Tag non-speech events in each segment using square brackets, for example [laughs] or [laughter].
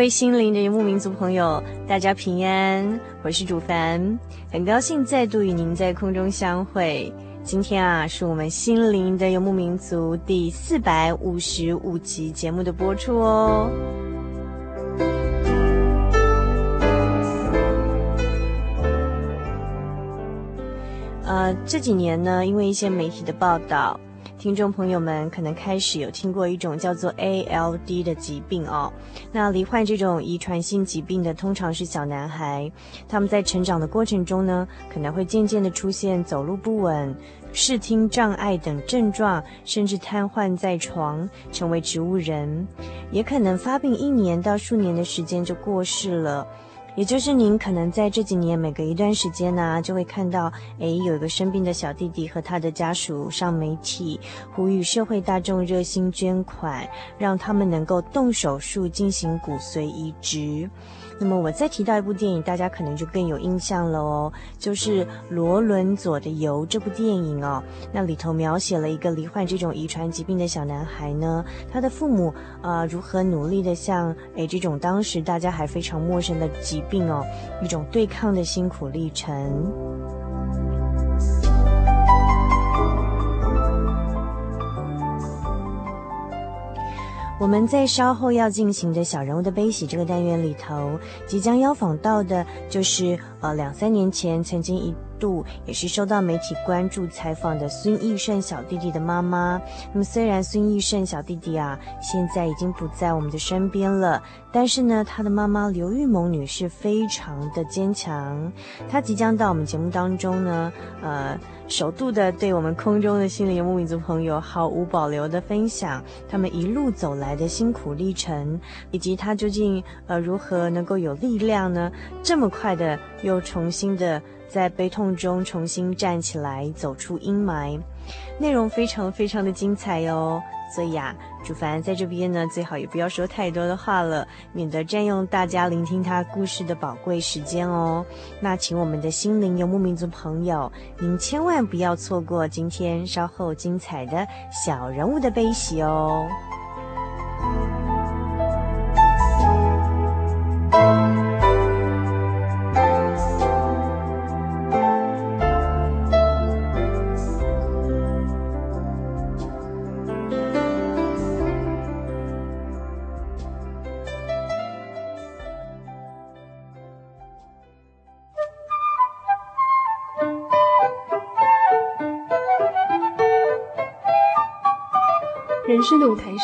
各位心灵的游牧民族朋友，大家平安，我是主凡，很高兴再度与您在空中相会。今天啊，是我们心灵的游牧民族第四百五十五集节目的播出哦。呃，这几年呢，因为一些媒体的报道。听众朋友们可能开始有听过一种叫做 ALD 的疾病哦。那罹患这种遗传性疾病的通常是小男孩，他们在成长的过程中呢，可能会渐渐的出现走路不稳、视听障碍等症状，甚至瘫痪在床，成为植物人，也可能发病一年到数年的时间就过世了。也就是您可能在这几年每隔一段时间呢、就会看到，诶，有一个生病的小弟弟和他的家属上媒体，呼吁社会大众热心捐款，让他们能够动手术进行骨髓移植。那么我再提到一部电影，大家可能就更有印象了哦，就是罗伦佐的油这部电影哦。那里头描写了一个罹患这种遗传疾病的小男孩呢，他的父母啊、如何努力的向诶这种当时大家还非常陌生的疾病哦，一种对抗的辛苦历程。我们在稍后要进行的小人物的悲喜这个单元里头，即将邀访到的就是呃两三年前曾经一度也是受到媒体关注采访的孙艺胜小弟弟的妈妈。那么虽然孙艺胜小弟弟啊现在已经不在我们的身边了，但是呢，他的妈妈刘玉萌女士非常的坚强。她即将到我们节目当中呢，呃。首度的对我们空中的心灵游牧民族朋友毫无保留的分享他们一路走来的辛苦历程，以及他究竟呃如何能够有力量呢？这么快的又重新的在悲痛中重新站起来，走出阴霾，内容非常非常的精彩哟。所以啊，主凡在这边呢，最好也不要说太多的话了，免得占用大家聆听他故事的宝贵时间哦。那请我们的心灵游牧民族朋友，您千万不要错过今天稍后精彩的小人物的悲喜哦。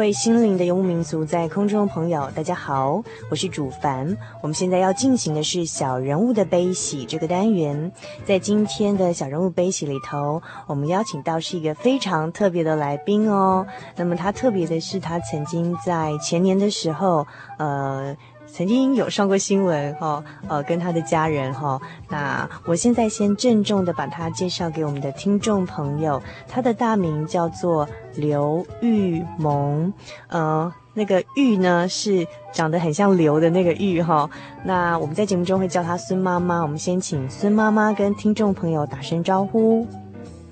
位心灵的游牧民族，在空中朋友，大家好，我是主凡。我们现在要进行的是小人物的悲喜这个单元。在今天的小人物悲喜里头，我们邀请到是一个非常特别的来宾哦。那么他特别的是，他曾经在前年的时候，呃。曾经有上过新闻哈，呃，跟他的家人哈。那我现在先郑重的把他介绍给我们的听众朋友，他的大名叫做刘玉萌，呃，那个玉呢是长得很像刘的那个玉哈。那我们在节目中会叫他孙妈妈，我们先请孙妈妈跟听众朋友打声招呼。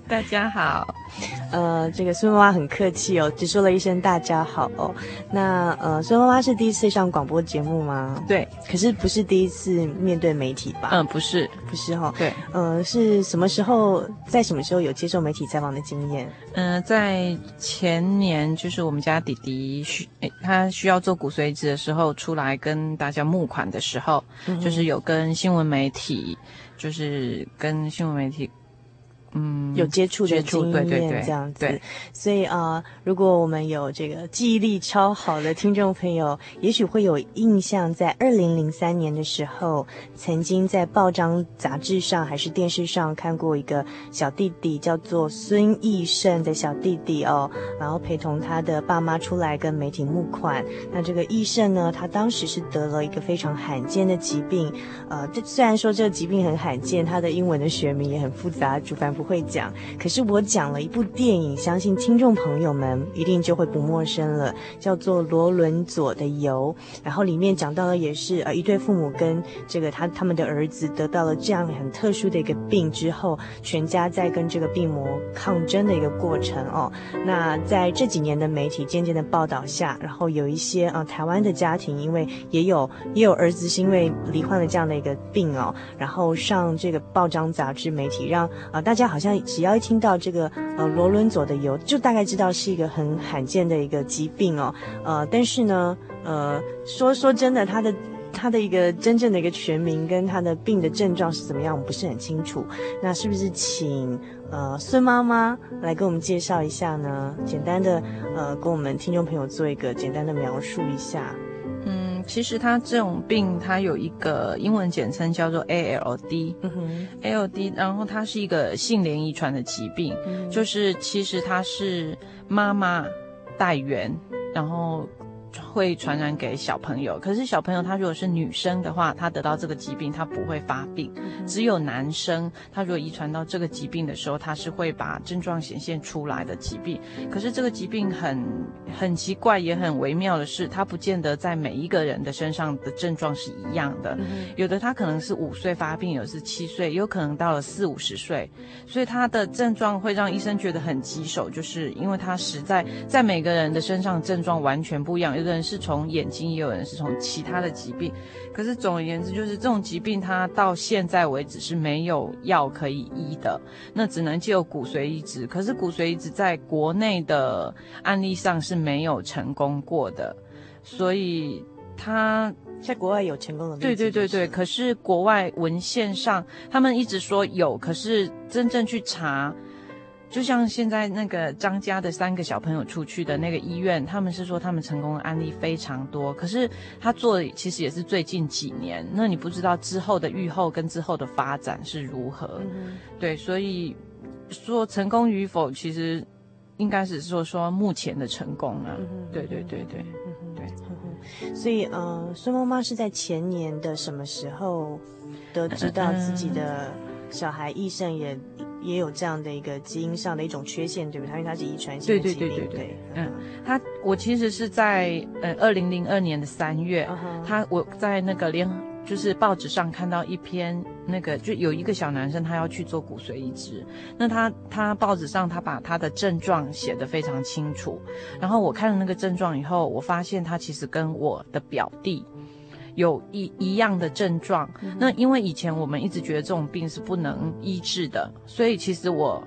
大家好，呃，这个孙妈妈很客气哦，只说了一声大家好哦。那呃，孙妈妈是第一次上广播节目吗？对，可是不是第一次面对媒体吧？嗯，不是，不是哈、哦。对，呃，是什么时候，在什么时候有接受媒体采访的经验？嗯、呃，在前年，就是我们家弟弟需他需要做骨髓移植的时候，出来跟大家募款的时候，嗯、就是有跟新闻媒体，就是跟新闻媒体。嗯，有接触的经验，这样子。对，所以啊、呃，如果我们有这个记忆力超好的听众朋友，也许会有印象，在二零零三年的时候，曾经在报章杂志上还是电视上看过一个小弟弟，叫做孙义胜的小弟弟哦，然后陪同他的爸妈出来跟媒体募款。那这个义胜呢，他当时是得了一个非常罕见的疾病，呃，这虽然说这个疾病很罕见，他的英文的学名也很复杂，主办。不会讲，可是我讲了一部电影，相信听众朋友们一定就会不陌生了，叫做《罗伦佐的游》。然后里面讲到的也是呃一对父母跟这个他他们的儿子得到了这样很特殊的一个病之后，全家在跟这个病魔抗争的一个过程哦。那在这几年的媒体渐渐的报道下，然后有一些啊、台湾的家庭，因为也有也有儿子是因为罹患了这样的一个病哦，然后上这个报章杂志媒体让啊、大家。好像只要一听到这个呃罗伦佐的油，就大概知道是一个很罕见的一个疾病哦。呃，但是呢，呃，说说真的，他的他的一个真正的一个全名跟他的病的症状是怎么样，我们不是很清楚。那是不是请呃孙妈妈来给我们介绍一下呢？简单的呃，跟我们听众朋友做一个简单的描述一下。其实他这种病，它有一个英文简称叫做 ALD，嗯哼，ALD，然后它是一个性联遗传的疾病，嗯、就是其实它是妈妈带源，然后。会传染给小朋友，可是小朋友他如果是女生的话，他得到这个疾病他不会发病。只有男生他如果遗传到这个疾病的时候，他是会把症状显现出来的疾病。可是这个疾病很很奇怪，也很微妙的是，它不见得在每一个人的身上的症状是一样的。有的他可能是五岁发病，有的是七岁，有可能到了四五十岁，所以他的症状会让医生觉得很棘手，就是因为他实在在每个人的身上症状完全不一样。有的人是从眼睛，也有人是从其他的疾病。可是总而言之，就是这种疾病，它到现在为止是没有药可以医的，那只能借由骨髓移植。可是骨髓移植在国内的案例上是没有成功过的，所以他在国外有成功的。对对对对，可是国外文献上他们一直说有，可是真正去查。就像现在那个张家的三个小朋友出去的那个医院，他们是说他们成功的案例非常多，可是他做的其实也是最近几年，那你不知道之后的愈后跟之后的发展是如何，嗯、对，所以说成功与否，其实应该是说说目前的成功啊，嗯、对对对对，嗯、对、嗯，所以呃，孙妈妈是在前年的什么时候得知到自己的小孩医生也。也有这样的一个基因上的一种缺陷，对不对？他因为它是遗传性的疾病。对对对对对。嗯，他我其实是在呃二零零二年的三月，uh -huh. 他我在那个联就是报纸上看到一篇那个就有一个小男生他要去做骨髓移植，那他他报纸上他把他的症状写得非常清楚，然后我看了那个症状以后，我发现他其实跟我的表弟。有一一样的症状，那因为以前我们一直觉得这种病是不能医治的，所以其实我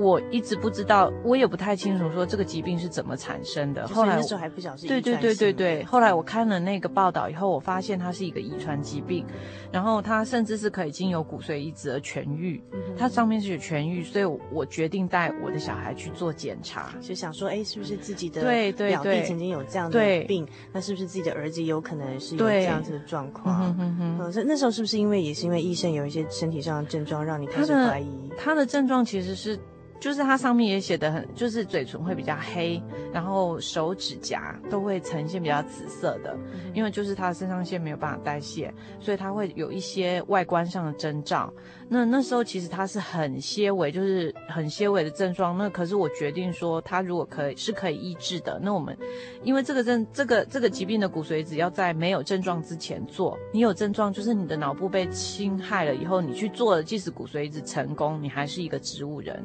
我一直不知道，我也不太清楚说这个疾病是怎么产生的。后来那时候还不晓得是遗传性。对对对对对。后来我看了那个报道以后，我发现它是一个遗传疾病，然后它甚至是可以经由骨髓移植而痊愈。它上面是有痊愈，所以我决定带我的小孩去做检查，就想说，哎，是不是自己的对对表弟曾经有这样的病？那是不是自己的儿子有可能是有这样子的状况？嗯嗯嗯。那那时候是不是因为也是因为医生有一些身体上的症状，让你开始怀疑？他的症状其实是。就是它上面也写的很，就是嘴唇会比较黑，然后手指甲都会呈现比较紫色的，因为就是它的肾上腺没有办法代谢，所以它会有一些外观上的征兆。那那时候其实它是很些微，就是很些微的症状。那可是我决定说，它如果可以是可以医治的。那我们因为这个症这个这个疾病的骨髓只要在没有症状之前做，你有症状就是你的脑部被侵害了以后，你去做了，即使骨髓移植成功，你还是一个植物人。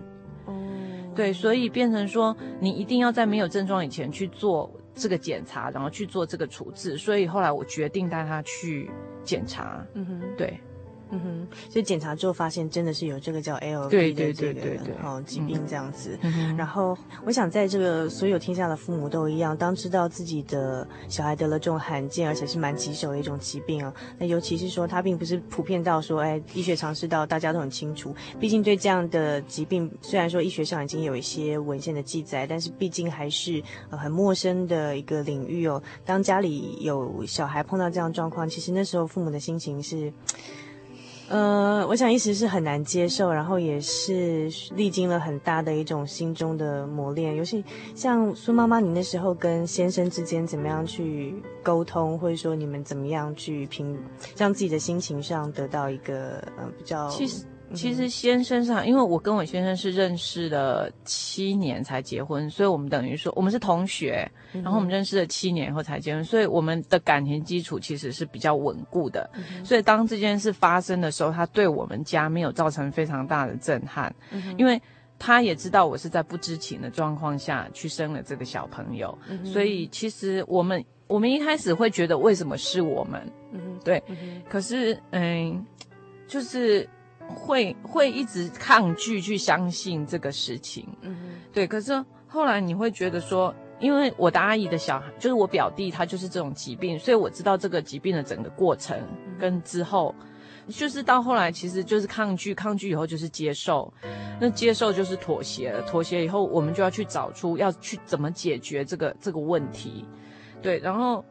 对，所以变成说，你一定要在没有症状以前去做这个检查，然后去做这个处置。所以后来我决定带他去检查。嗯哼，对。嗯哼，所以检查之后发现真的是有这个叫 ALD 的这个哦疾病这样子。嗯、然后我想在这个所有天下的父母都一样，当知道自己的小孩得了这种罕见而且是蛮棘手的一种疾病啊，那尤其是说它并不是普遍到说哎医学常识到大家都很清楚。毕竟对这样的疾病，虽然说医学上已经有一些文献的记载，但是毕竟还是呃很陌生的一个领域哦。当家里有小孩碰到这样状况，其实那时候父母的心情是。呃，我想一直是很难接受，然后也是历经了很大的一种心中的磨练。尤其像苏妈妈，你那时候跟先生之间怎么样去沟通，或者说你们怎么样去平，让自己的心情上得到一个呃比较。其实。其实先生上，因为我跟我先生是认识了七年才结婚，所以我们等于说我们是同学，然后我们认识了七年以后才结婚，所以我们的感情基础其实是比较稳固的。所以当这件事发生的时候，他对我们家没有造成非常大的震撼，因为他也知道我是在不知情的状况下去生了这个小朋友，所以其实我们我们一开始会觉得为什么是我们，对，可是嗯，就是。会会一直抗拒去相信这个事情，嗯哼，对。可是后来你会觉得说，因为我的阿姨的小孩就是我表弟，他就是这种疾病，所以我知道这个疾病的整个过程跟之后，就是到后来其实就是抗拒，抗拒以后就是接受，那接受就是妥协了，妥协以后我们就要去找出要去怎么解决这个这个问题，对，然后。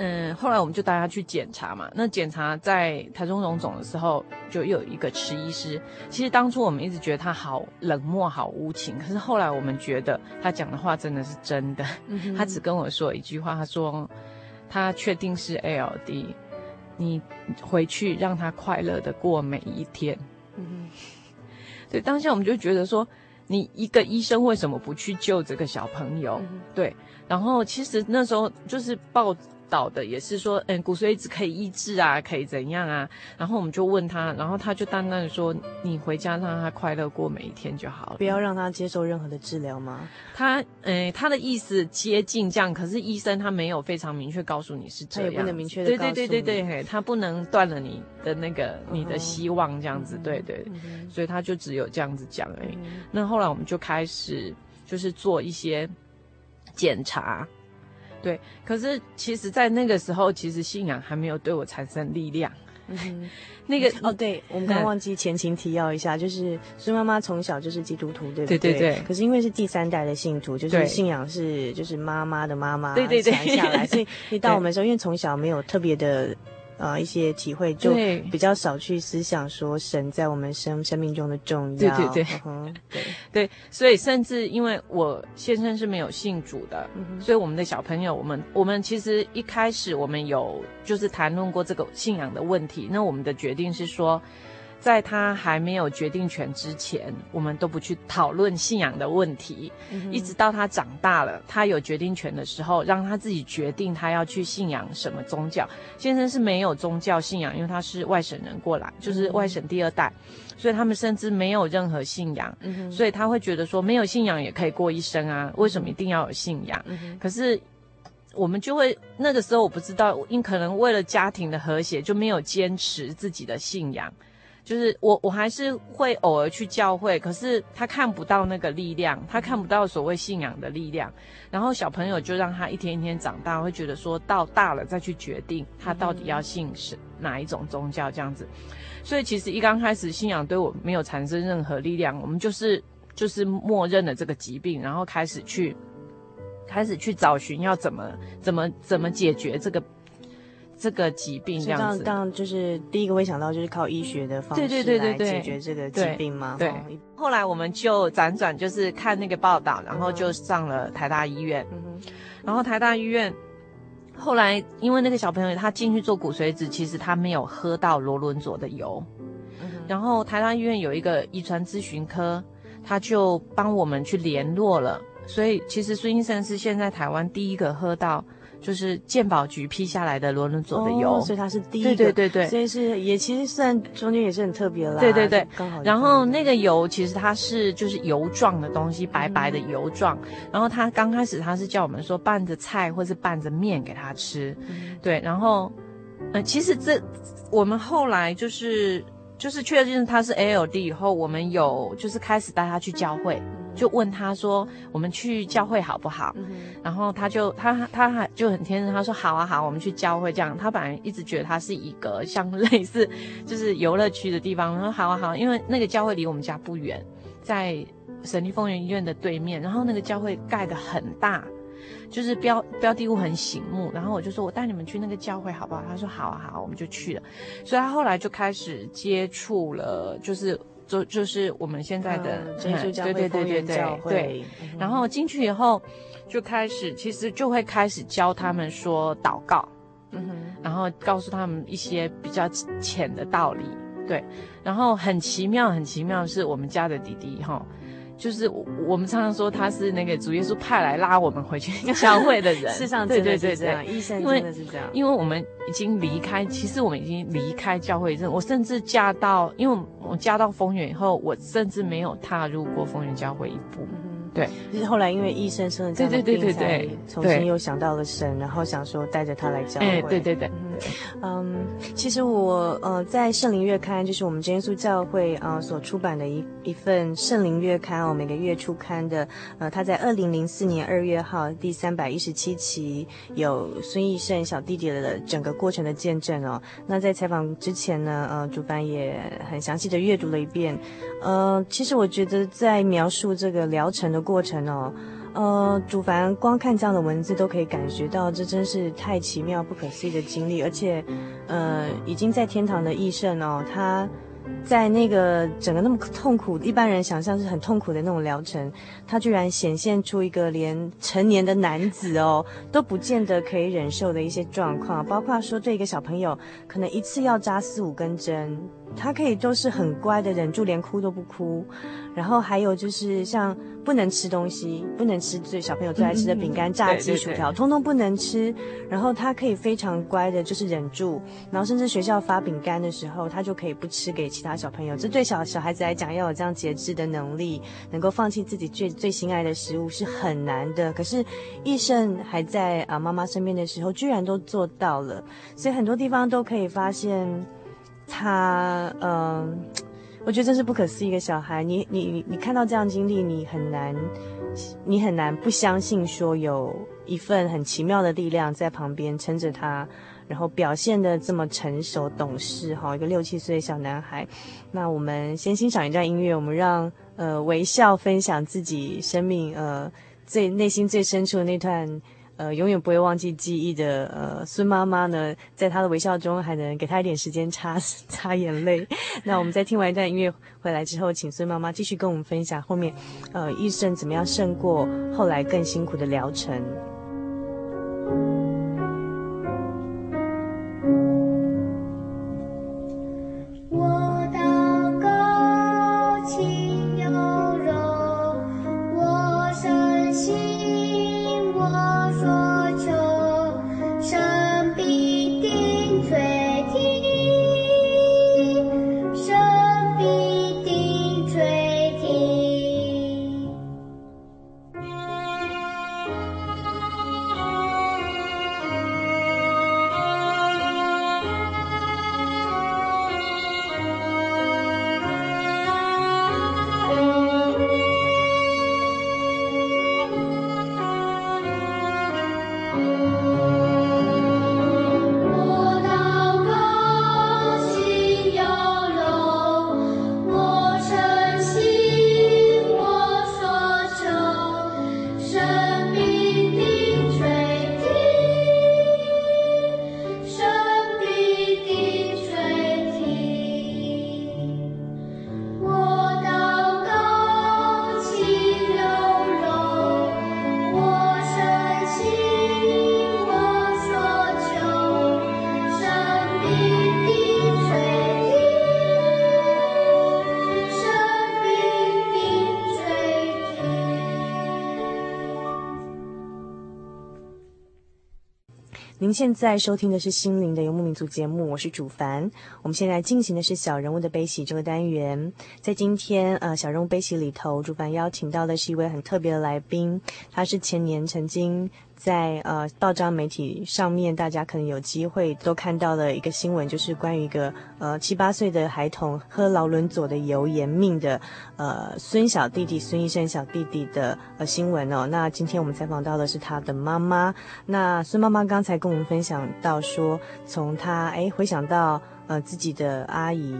嗯，后来我们就带他去检查嘛。那检查在台中荣总的时候，就又有一个池医师。其实当初我们一直觉得他好冷漠、好无情，可是后来我们觉得他讲的话真的是真的。嗯、他只跟我说一句话，他说他确定是 ALD，你回去让他快乐的过每一天。嗯哼，对，当下我们就觉得说，你一个医生为什么不去救这个小朋友？嗯、对，然后其实那时候就是抱。导的也是说，嗯，骨髓移植可以医治啊，可以怎样啊？然后我们就问他，然后他就淡淡的说：“你回家让他快乐过每一天就好了，不要让他接受任何的治疗吗？”他，嗯，他的意思接近这样，可是医生他没有非常明确告诉你是这样，他也不能明确的对对对对对，嘿，他不能断了你的那个你的希望这样子，对对，所以他就只有这样子讲而已。那后来我们就开始就是做一些检查。对，可是其实，在那个时候，其实信仰还没有对我产生力量。嗯，那个哦，对，我们刚刚忘记前情提要一下，就是孙妈妈从小就是基督徒，对不对？对对对。可是因为是第三代的信徒，就是信仰是就是妈妈的妈妈传下来，所以你到我们时候，因为从小没有特别的。呃，一些体会就比较少去思想说神在我们生生命中的重要。对对对，对 [laughs] 对，所以甚至因为我先生是没有信主的，嗯、所以我们的小朋友，我们我们其实一开始我们有就是谈论过这个信仰的问题。那我们的决定是说。在他还没有决定权之前，我们都不去讨论信仰的问题，嗯、一直到他长大了，他有决定权的时候，让他自己决定他要去信仰什么宗教。先生是没有宗教信仰，因为他是外省人过来，就是外省第二代，嗯、所以他们甚至没有任何信仰，嗯、所以他会觉得说没有信仰也可以过一生啊，为什么一定要有信仰？嗯、可是我们就会那个时候我不知道，因可能为了家庭的和谐就没有坚持自己的信仰。就是我我还是会偶尔去教会，可是他看不到那个力量，他看不到所谓信仰的力量。然后小朋友就让他一天一天长大，会觉得说到大了再去决定他到底要信是哪一种宗教这样子。所以其实一刚开始信仰对我没有产生任何力量，我们就是就是默认了这个疾病，然后开始去开始去找寻要怎么怎么怎么解决这个。这个疾病这样子，当然就是第一个会想到就是靠医学的方式对对对对来解决这个疾病嘛。对，后来我们就辗转就是看那个报道，然后就上了台大医院。嗯哼。然后台大医院后来因为那个小朋友他进去做骨髓子，其实他没有喝到罗伦佐的油。嗯哼。然后台大医院有一个遗传咨询科，他就帮我们去联络了。所以其实孙医生是现在台湾第一个喝到。就是鉴宝局批下来的罗伦佐的油，哦，所以它是第一个，对对对对，所以是也其实算中间也是很特别啦。对对对，刚好。然后那个油其实它是就是油状的东西，白白的油状。嗯、然后他刚开始他是叫我们说拌着菜或是拌着面给他吃，嗯、对。然后，呃，其实这我们后来就是就是确认他是 ALD 以后，我们有就是开始带他去教会。就问他说：“我们去教会好不好？”嗯、然后他就他他还就很天真，他说：“好啊好，我们去教会。”这样，他本来一直觉得他是一个 [laughs] 像类似就是游乐区的地方。他说：“好啊好，因为那个教会离我们家不远，在省立丰原医院的对面。然后那个教会盖得很大，就是标标的物很醒目。然后我就说：我带你们去那个教会好不好？他说：好啊好，我们就去了。所以他后来就开始接触了，就是。”就就是我们现在的对对对对对，然后进去以后就开始，其实就会开始教他们说祷告，嗯哼，然后告诉他们一些比较浅的道理，对，然后很奇妙很奇妙是我们家的弟弟哈。就是我们常常说他是那个主耶稣派来拉我们回去 [laughs] 教会的人，世上真的是这样，医生真的是这样。因为我们已经离开，其实我们已经离开教会。我甚至嫁到，因为我嫁到丰原以后，我甚至没有踏入过丰原教会一步。对，就是后来因为医生生了这样的病，才重新又想到了神，然后想说带着他来教会。哎，对对对，嗯，嗯其实我呃在圣灵月刊，就是我们真耶稣教会啊、所出版的一一份圣灵月刊哦，每个月出刊的，呃，他在二零零四年二月号第三百一十七期有孙艺胜小弟弟的整个过程的见证哦。那在采访之前呢，呃，主办也很详细的阅读了一遍，呃，其实我觉得在描述这个疗程的。过程哦，呃，主凡光看这样的文字都可以感觉到，这真是太奇妙、不可思议的经历。而且，呃，已经在天堂的义圣哦，他在那个整个那么痛苦，一般人想象是很痛苦的那种疗程，他居然显现出一个连成年的男子哦都不见得可以忍受的一些状况，包括说对一个小朋友，可能一次要扎四五根针。他可以都是很乖的，忍住连哭都不哭，然后还有就是像不能吃东西，不能吃最小朋友最爱吃的饼干、炸鸡、薯条，通通不能吃。然后他可以非常乖的，就是忍住，然后甚至学校发饼干的时候，他就可以不吃给其他小朋友。这对小小孩子来讲，要有这样节制的能力，能够放弃自己最最心爱的食物是很难的。可是义圣还在啊妈妈身边的时候，居然都做到了，所以很多地方都可以发现。他嗯，[tsk] 我觉得这是不可思议的小孩。你你你看到这样经历，你很难，你很难不相信说有一份很奇妙的力量在旁边撑着他，然后表现得这么成熟懂事哈，一个六七岁的小男孩。那我们先欣赏一段音乐，我们让呃微笑分享自己生命呃最内心最深处的那段。呃，永远不会忘记记忆的呃，孙妈妈呢，在她的微笑中还能给她一点时间擦擦眼泪。那我们在听完一段音乐回来之后，请孙妈妈继续跟我们分享后面，呃，医生怎么样胜过后来更辛苦的疗程。您现在收听的是《心灵的游牧民族》节目，我是主凡。我们现在进行的是小人物的悲喜这个单元。在今天呃小人物悲喜里头，主凡邀请到的是一位很特别的来宾，他是前年曾经。在呃报章媒体上面，大家可能有机会都看到了一个新闻，就是关于一个呃七八岁的孩童喝劳伦佐的油盐命的呃孙小弟弟孙医生小弟弟的呃新闻哦。那今天我们采访到的是他的妈妈。那孙妈妈刚才跟我们分享到说，从他诶回想到呃自己的阿姨。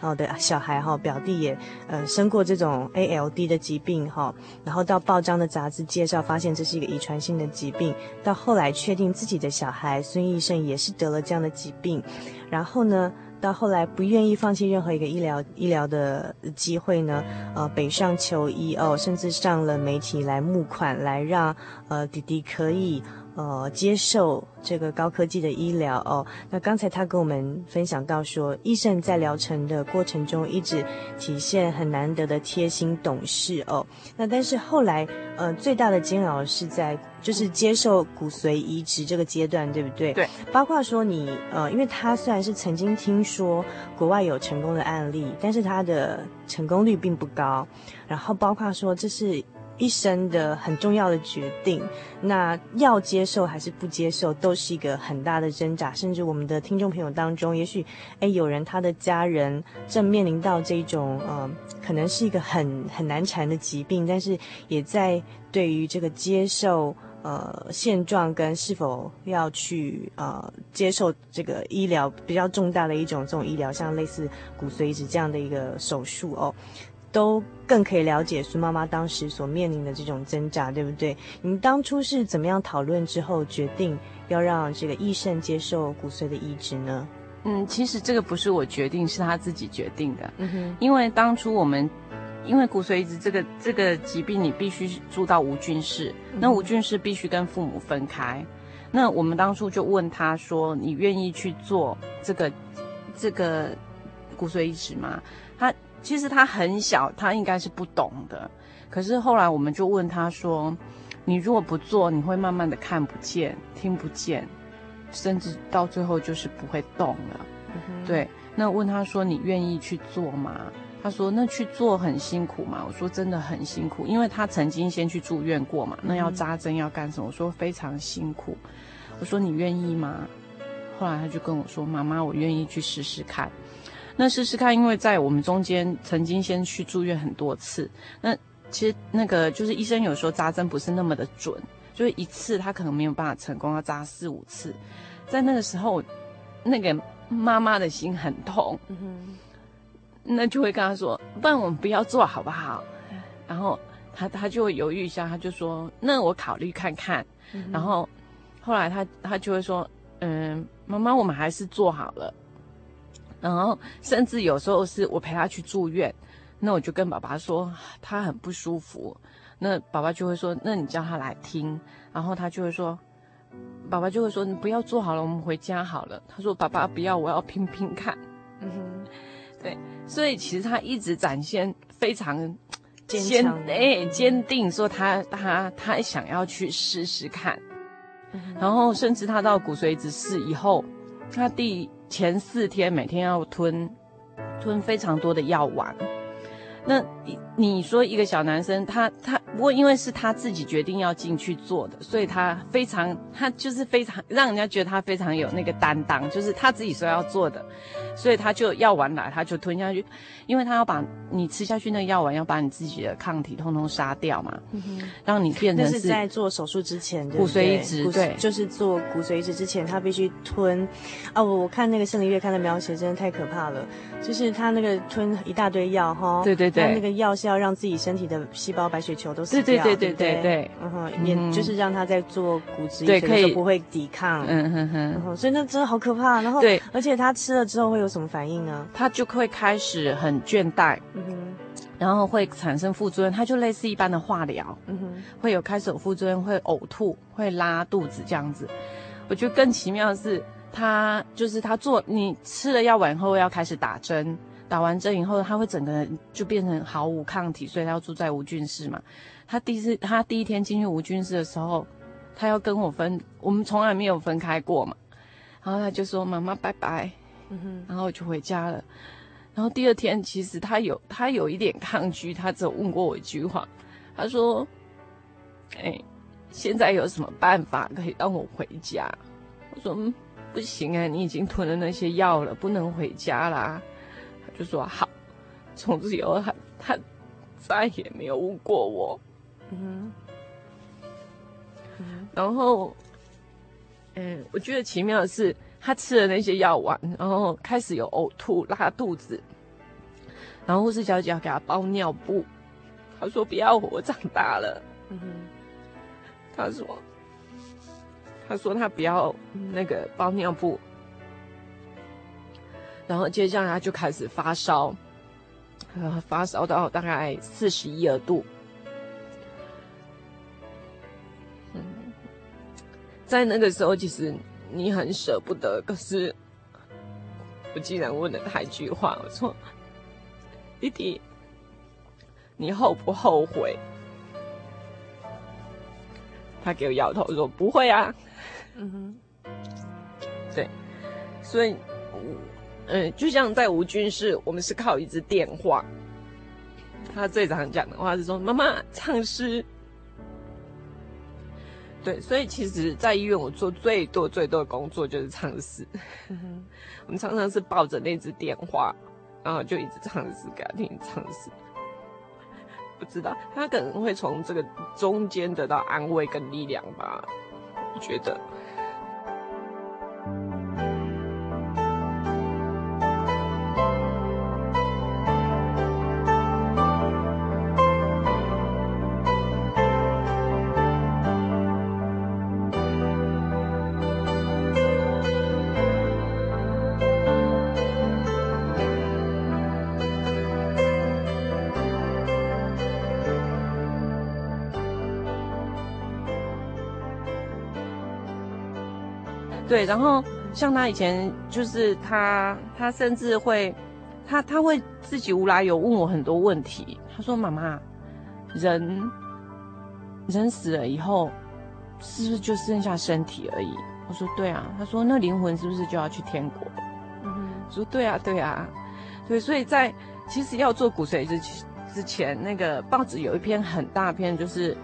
好的小孩哈，表弟也呃生过这种 ALD 的疾病哈，然后到报章的杂志介绍，发现这是一个遗传性的疾病，到后来确定自己的小孩孙医生也是得了这样的疾病，然后呢，到后来不愿意放弃任何一个医疗医疗的机会呢，呃北上求医哦，甚至上了媒体来募款，来让呃弟弟可以。呃，接受这个高科技的医疗哦。那刚才他跟我们分享到说，医生在疗程的过程中一直体现很难得的贴心懂事哦。那但是后来，呃，最大的煎熬是在就是接受骨髓移植这个阶段，对不对？对。包括说你呃，因为他虽然是曾经听说国外有成功的案例，但是他的成功率并不高。然后包括说这是。一生的很重要的决定，那要接受还是不接受，都是一个很大的挣扎。甚至我们的听众朋友当中，也许诶有人他的家人正面临到这种呃，可能是一个很很难缠的疾病，但是也在对于这个接受呃现状跟是否要去呃接受这个医疗比较重大的一种这种医疗，像类似骨髓移植这样的一个手术哦。都更可以了解孙妈妈当时所面临的这种挣扎，对不对？你们当初是怎么样讨论之后决定要让这个医生接受骨髓的移植呢？嗯，其实这个不是我决定，是他自己决定的。嗯哼，因为当初我们因为骨髓移植这个这个疾病，你必须住到无菌室，那无菌室必须跟父母分开。那我们当初就问他说：“你愿意去做这个这个骨髓移植吗？”他。其实他很小，他应该是不懂的。可是后来我们就问他说：“你如果不做，你会慢慢的看不见、听不见，甚至到最后就是不会动了。嗯”对。那问他说：“你愿意去做吗？”他说：“那去做很辛苦吗？”我说：“真的很辛苦，因为他曾经先去住院过嘛。那要扎针要干什么？我说非常辛苦。我说你愿意吗？后来他就跟我说：“妈妈，我愿意去试试看。”那试试看，因为在我们中间曾经先去住院很多次。那其实那个就是医生有时候扎针不是那么的准，就是一次他可能没有办法成功，要扎四五次。在那个时候，那个妈妈的心很痛，那就会跟他说：“不然我们不要做好不好？”然后他他就会犹豫一下，他就说：“那我考虑看看。嗯”然后后来他他就会说：“嗯，妈妈，我们还是做好了。”然后，甚至有时候是我陪他去住院，那我就跟爸爸说他很不舒服，那爸爸就会说，那你叫他来听，然后他就会说，爸爸就会说，你不要做好了，我们回家好了。他说爸爸不要，我要拼拼看。嗯哼，对，所以其实他一直展现非常坚强，哎，坚定，说他他他想要去试试看，然后甚至他到骨髓移植室以后，他第。前四天每天要吞，吞非常多的药丸。那你说一个小男生，他他不过因为是他自己决定要进去做的，所以他非常他就是非常让人家觉得他非常有那个担当，就是他自己说要做的。所以他就药丸来，他就吞下去，因为他要把你吃下去那个药丸，要把你自己的抗体通通杀掉嘛，嗯、哼让你变成是。是在做手术之前，骨髓移植，对，就是做骨髓移植之前，他必须吞。啊，我我看那个《圣灵月刊》的描写真的太可怕了，就是他那个吞一大堆药哈，对对对，他那个药是要让自己身体的细胞白血球都死掉，对对对对对对，嗯哼，也就是让他在做骨质移植以。不会抵抗，嗯哼哼，所以那真的好可怕。然后，对，而且他吃了之后会有什么反应呢？他就会开始很倦怠，嗯哼，然后会产生副作用，他就类似一般的化疗，嗯哼，会有开始有副作用，会呕吐，会拉肚子这样子。我觉得更奇妙的是，他就是他做你吃了药丸后要开始打针，打完针以后他会整个人就变成毫无抗体，所以他要住在无菌室嘛。他第一次他第一天进去无菌室的时候。他要跟我分，我们从来没有分开过嘛。然后他就说：“妈妈，拜拜。”嗯哼，然后我就回家了。然后第二天，其实他有他有一点抗拒，他只有问过我一句话，他说：“哎，现在有什么办法可以让我回家？”我说：“嗯，不行啊，你已经吞了那些药了，不能回家啦。”他就说：“好。”从此以后，他他再也没有问过我。嗯哼。然后，嗯，我觉得奇妙的是，他吃了那些药丸，然后开始有呕吐、拉肚子，然后护士小姐要给他包尿布，他说不要，我长大了。嗯哼，他说，他说他不要那个包尿布，然后接下来他就开始发烧，呃，发烧到大概四十一二度。在那个时候，其实你很舍不得。可是，我竟然问了他一句话：“我说，弟弟，你后不后悔？”他给我摇头说：“不会啊。”嗯哼，对，所以，嗯，就像在无菌室，我们是靠一支电话。他最常讲的话是说：“妈妈，唱诗。”对，所以其实，在医院我做最多最多的工作就是唱诗。[laughs] 我们常常是抱着那支电话，然后就一直唱诗给他听，唱诗。不知道他可能会从这个中间得到安慰跟力量吧，我觉得。对，然后像他以前就是他，他甚至会，他他会自己无来由问我很多问题。他说：“妈妈，人人死了以后，是不是就剩下身体而已？”我说：“对啊。”他说：“那灵魂是不是就要去天国？”嗯说：“对啊，对啊，对。”所以在其实要做骨髓之之前，那个报纸有一篇很大篇，就是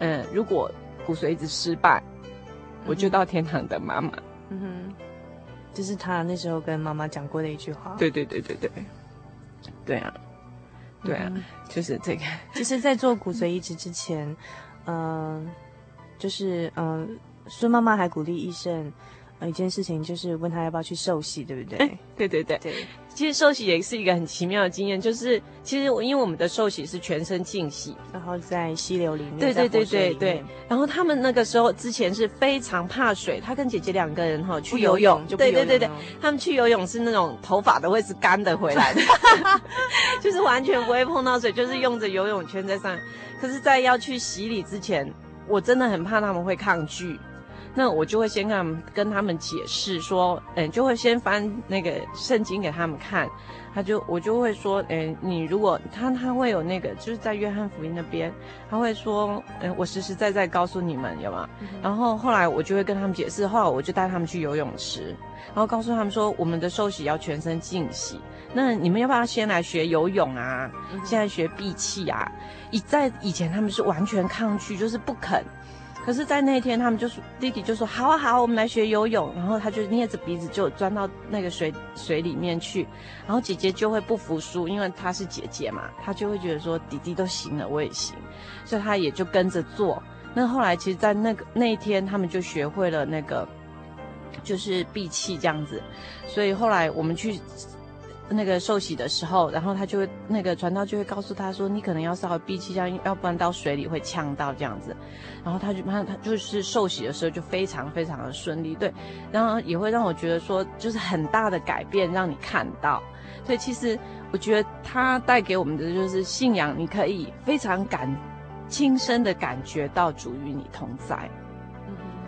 嗯，如果骨髓移植失败，我就到天堂等妈妈。嗯哼，这是他那时候跟妈妈讲过的一句话。对对对对对，对啊，对啊，嗯、就是这个。[laughs] 就是在做骨髓移植之前，嗯、呃，就是嗯，孙妈妈还鼓励医生。一件事情就是问他要不要去受洗，对不对？[laughs] 欸、对对对对。其实受洗也是一个很奇妙的经验，就是其实因为我们的受洗是全身浸洗，然后在溪流里面，对对对对对。然后他们那个时候之前是非常怕水，他跟姐姐两个人哈去游泳，游泳对对对对，他们去游泳是那种头发都会是干的回来的，[laughs] 就是完全不会碰到水，就是用着游泳圈在上。可是，在要去洗礼之前，我真的很怕他们会抗拒。那我就会先跟他们跟他们解释说，嗯，就会先翻那个圣经给他们看，他就我就会说，嗯，你如果他他会有那个就是在约翰福音那边，他会说，嗯，我实实在在告诉你们，有吗？嗯、然后后来我就会跟他们解释，后来我就带他们去游泳池，然后告诉他们说，我们的受洗要全身浸洗，那你们要不要先来学游泳啊？现在学闭气啊？以在以前他们是完全抗拒，就是不肯。可是，在那一天，他们就说弟弟就说好啊好，我们来学游泳。然后他就捏着鼻子就钻到那个水水里面去。然后姐姐就会不服输，因为她是姐姐嘛，她就会觉得说弟弟都行了，我也行，所以她也就跟着做。那后来，其实，在那个那一天，他们就学会了那个就是闭气这样子。所以后来我们去。那个受洗的时候，然后他就会那个传道就会告诉他说：“你可能要稍微闭气，这样要不然到水里会呛到这样子。”然后他就他他就是受洗的时候就非常非常的顺利，对，然后也会让我觉得说就是很大的改变让你看到。所以其实我觉得他带给我们的就是信仰，你可以非常感亲身的感觉到主与你同在。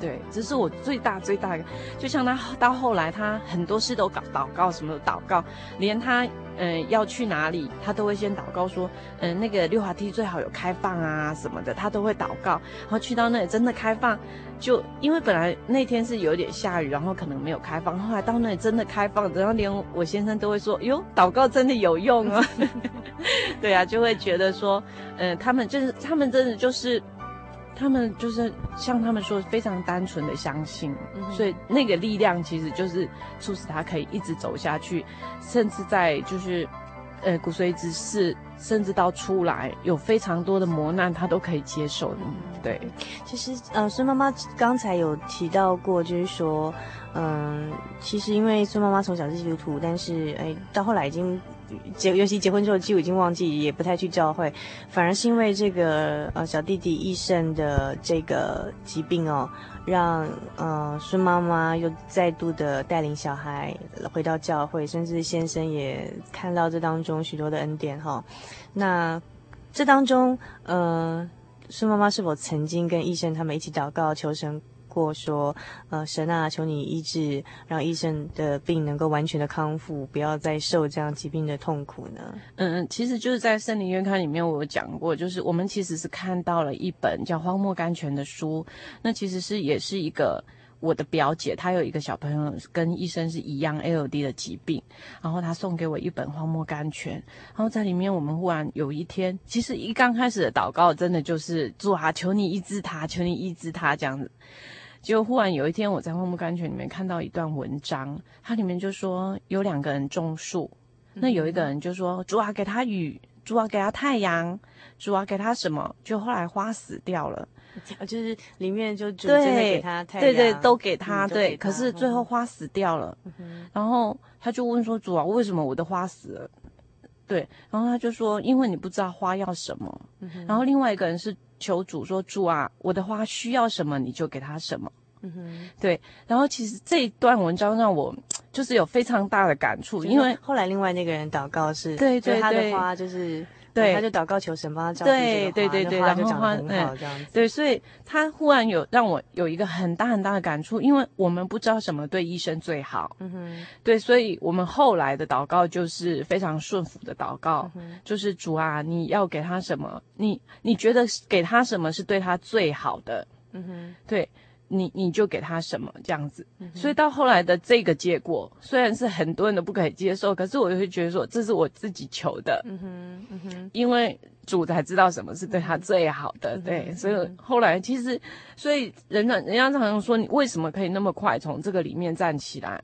对，这是我最大最大的。就像他到后来，他很多事都搞祷告，什么祷告，连他嗯、要去哪里，他都会先祷告说，嗯、那个溜滑梯最好有开放啊什么的，他都会祷告。然后去到那里真的开放，就因为本来那天是有点下雨，然后可能没有开放，后来到那里真的开放，然后连我先生都会说，哟，祷告真的有用啊。[laughs] 对啊，就会觉得说，嗯、他们就是他们真的就是。他们就是像他们说，非常单纯的相信，嗯、所以那个力量其实就是促使他可以一直走下去，甚至在就是，呃，骨髓之事，甚至到出来有非常多的磨难，他都可以接受的。对，其实呃，孙妈妈刚才有提到过，就是说，嗯、呃，其实因为孙妈妈从小是基督徒，但是哎，到后来已经。结尤其结婚之后，几乎已经忘记，也不太去教会，反而是因为这个呃小弟弟益胜的这个疾病哦，让呃孙妈妈又再度的带领小孩回到教会，甚至先生也看到这当中许多的恩典哈、哦。那这当中，呃，孙妈妈是否曾经跟益胜他们一起祷告求神？或说，呃，神啊，求你医治，让医生的病能够完全的康复，不要再受这样疾病的痛苦呢？嗯嗯，其实就是在圣灵月刊里面，我有讲过，就是我们其实是看到了一本叫《荒漠甘泉》的书，那其实是也是一个我的表姐，她有一个小朋友跟医生是一样 LD 的疾病，然后她送给我一本《荒漠甘泉》，然后在里面我们忽然有一天，其实一刚开始的祷告，真的就是主啊，求你医治他，求你医治他这样子。就忽然有一天，我在《荒木甘泉》里面看到一段文章，它里面就说有两个人种树，那有一个人就说主啊给他雨，主啊给他太阳，主啊给他什么？就后来花死掉了，就是里面就主真的给他太阳，对对，都给他，对。可是最后花死掉了，然后他就问说主啊为什么我的花死了？对，然后他就说因为你不知道花要什么。然后另外一个人是。求主说主啊，我的花需要什么，你就给他什么。嗯哼，对。然后其实这一段文章让我就是有非常大的感触，因为后来另外那个人祷告是，对对对，他的花就是。对，他就祷告求神帮他照顾对对对对，然后花嗯，对，所以他忽然有让我有一个很大很大的感触，因为我们不知道什么对医生最好，嗯哼，对，所以我们后来的祷告就是非常顺服的祷告，嗯、就是主啊，你要给他什么，你你觉得给他什么是对他最好的，嗯哼，对。你你就给他什么这样子，嗯、所以到后来的这个结果，虽然是很多人都不可以接受，可是我就会觉得说，这是我自己求的，嗯哼，嗯哼，因为主才知道什么是对他最好的，嗯、对，所以后来其实，所以人家人家常常说，你为什么可以那么快从这个里面站起来？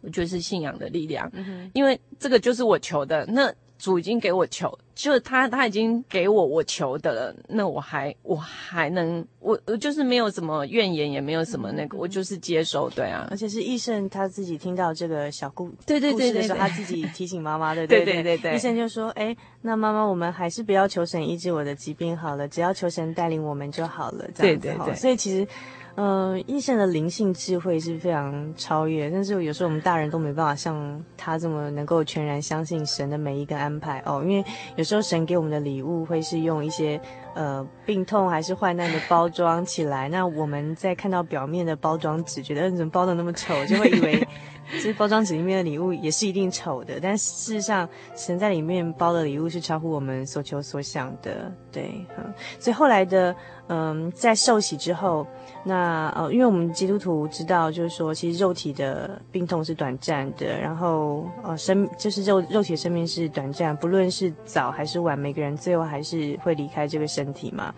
我觉得是信仰的力量，嗯哼，因为这个就是我求的那。主已经给我求，就是他他已经给我我求的了，那我还我还能我我就是没有什么怨言，也没有什么那个，嗯、我就是接受，对啊。而且是医生他自己听到这个小故对对对，对，对，他自己提醒妈妈的，对对对对，对。益胜就说：“哎，那妈妈，我们还是不要求神医治我的疾病好了，只要求神带领我们就好了。”这样子，对对对。所以其实。呃，益胜的灵性智慧是非常超越，但是有时候我们大人都没办法像他这么能够全然相信神的每一个安排哦，因为有时候神给我们的礼物会是用一些呃病痛还是患难的包装起来，那我们在看到表面的包装纸，觉得怎么包的那么丑，就会以为 [laughs] 这包装纸里面的礼物也是一定丑的，但事实上神在里面包的礼物是超乎我们所求所想的，对，嗯，所以后来的嗯，在受洗之后。那呃，因为我们基督徒知道，就是说，其实肉体的病痛是短暂的，然后呃，生就是肉肉体的生命是短暂，不论是早还是晚，每个人最后还是会离开这个身体嘛。